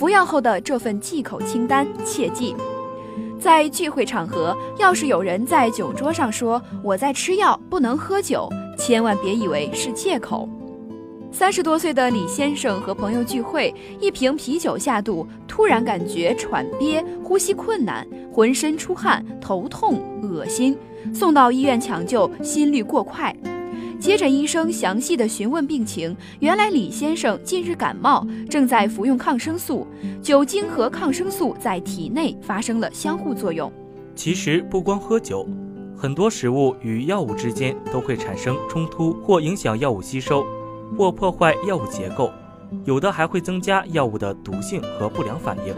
服药后的这份忌口清单，切记：在聚会场合，要是有人在酒桌上说我在吃药，不能喝酒，千万别以为是借口。三十多岁的李先生和朋友聚会，一瓶啤酒下肚，突然感觉喘憋、呼吸困难，浑身出汗、头痛、恶心，送到医院抢救，心率过快。接诊医生详细的询问病情，原来李先生近日感冒，正在服用抗生素，酒精和抗生素在体内发生了相互作用。其实不光喝酒，很多食物与药物之间都会产生冲突，或影响药物吸收，或破坏药物结构，有的还会增加药物的毒性和不良反应。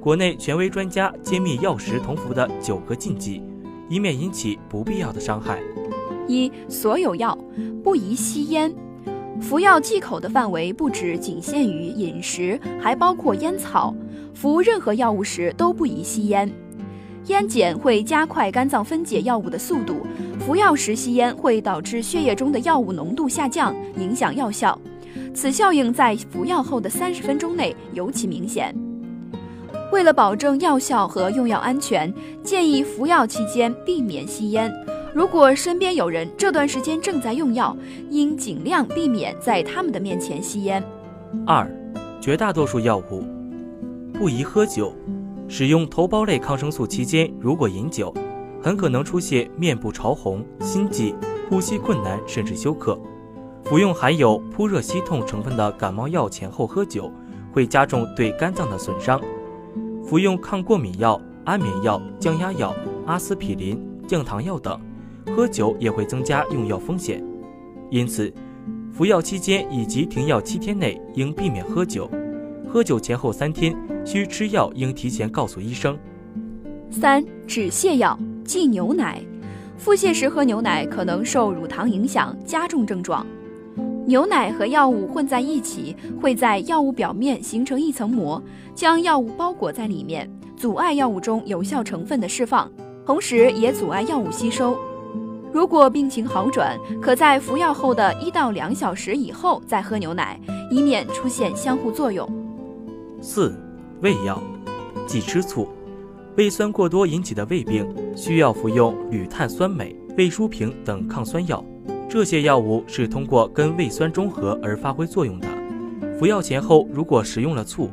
国内权威专家揭秘药食同服的九个禁忌，以免引起不必要的伤害。一、所有药不宜吸烟。服药忌口的范围不止仅限于饮食，还包括烟草。服任何药物时都不宜吸烟。烟碱会加快肝脏分解药物的速度，服药时吸烟会导致血液中的药物浓度下降，影响药效。此效应在服药后的三十分钟内尤其明显。为了保证药效和用药安全，建议服药期间避免吸烟。如果身边有人这段时间正在用药，应尽量避免在他们的面前吸烟。二，绝大多数药物不宜喝酒。使用头孢类抗生素期间，如果饮酒，很可能出现面部潮红、心悸、呼吸困难，甚至休克。服用含有扑热息痛成分的感冒药前后喝酒，会加重对肝脏的损伤。服用抗过敏药、安眠药、降压药、阿司匹林、降糖药等。喝酒也会增加用药风险，因此，服药期间以及停药七天内应避免喝酒。喝酒前后三天需吃药，应提前告诉医生。三、止泻药忌牛奶。腹泻时喝牛奶可能受乳糖影响，加重症状。牛奶和药物混在一起，会在药物表面形成一层膜，将药物包裹在里面，阻碍药物中有效成分的释放，同时也阻碍药物吸收。如果病情好转，可在服药后的一到两小时以后再喝牛奶，以免出现相互作用。四、胃药忌吃醋。胃酸过多引起的胃病，需要服用铝碳酸镁、胃舒平等抗酸药。这些药物是通过跟胃酸中和而发挥作用的。服药前后如果食用了醋，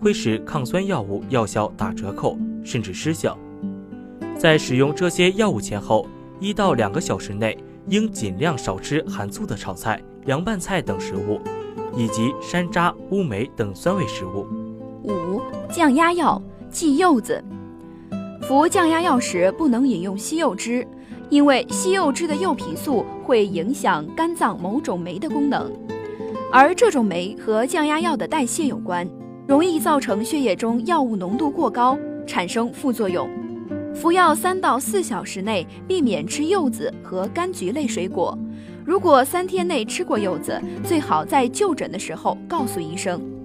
会使抗酸药物药效打折扣，甚至失效。在使用这些药物前后。一到两个小时内，应尽量少吃含醋的炒菜、凉拌菜等食物，以及山楂、乌梅等酸味食物。五、降压药忌柚子。服降压药时不能饮用西柚汁，因为西柚汁的柚皮素会影响肝脏某种酶的功能，而这种酶和降压药的代谢有关，容易造成血液中药物浓度过高，产生副作用。服药三到四小时内避免吃柚子和柑橘类水果。如果三天内吃过柚子，最好在就诊的时候告诉医生。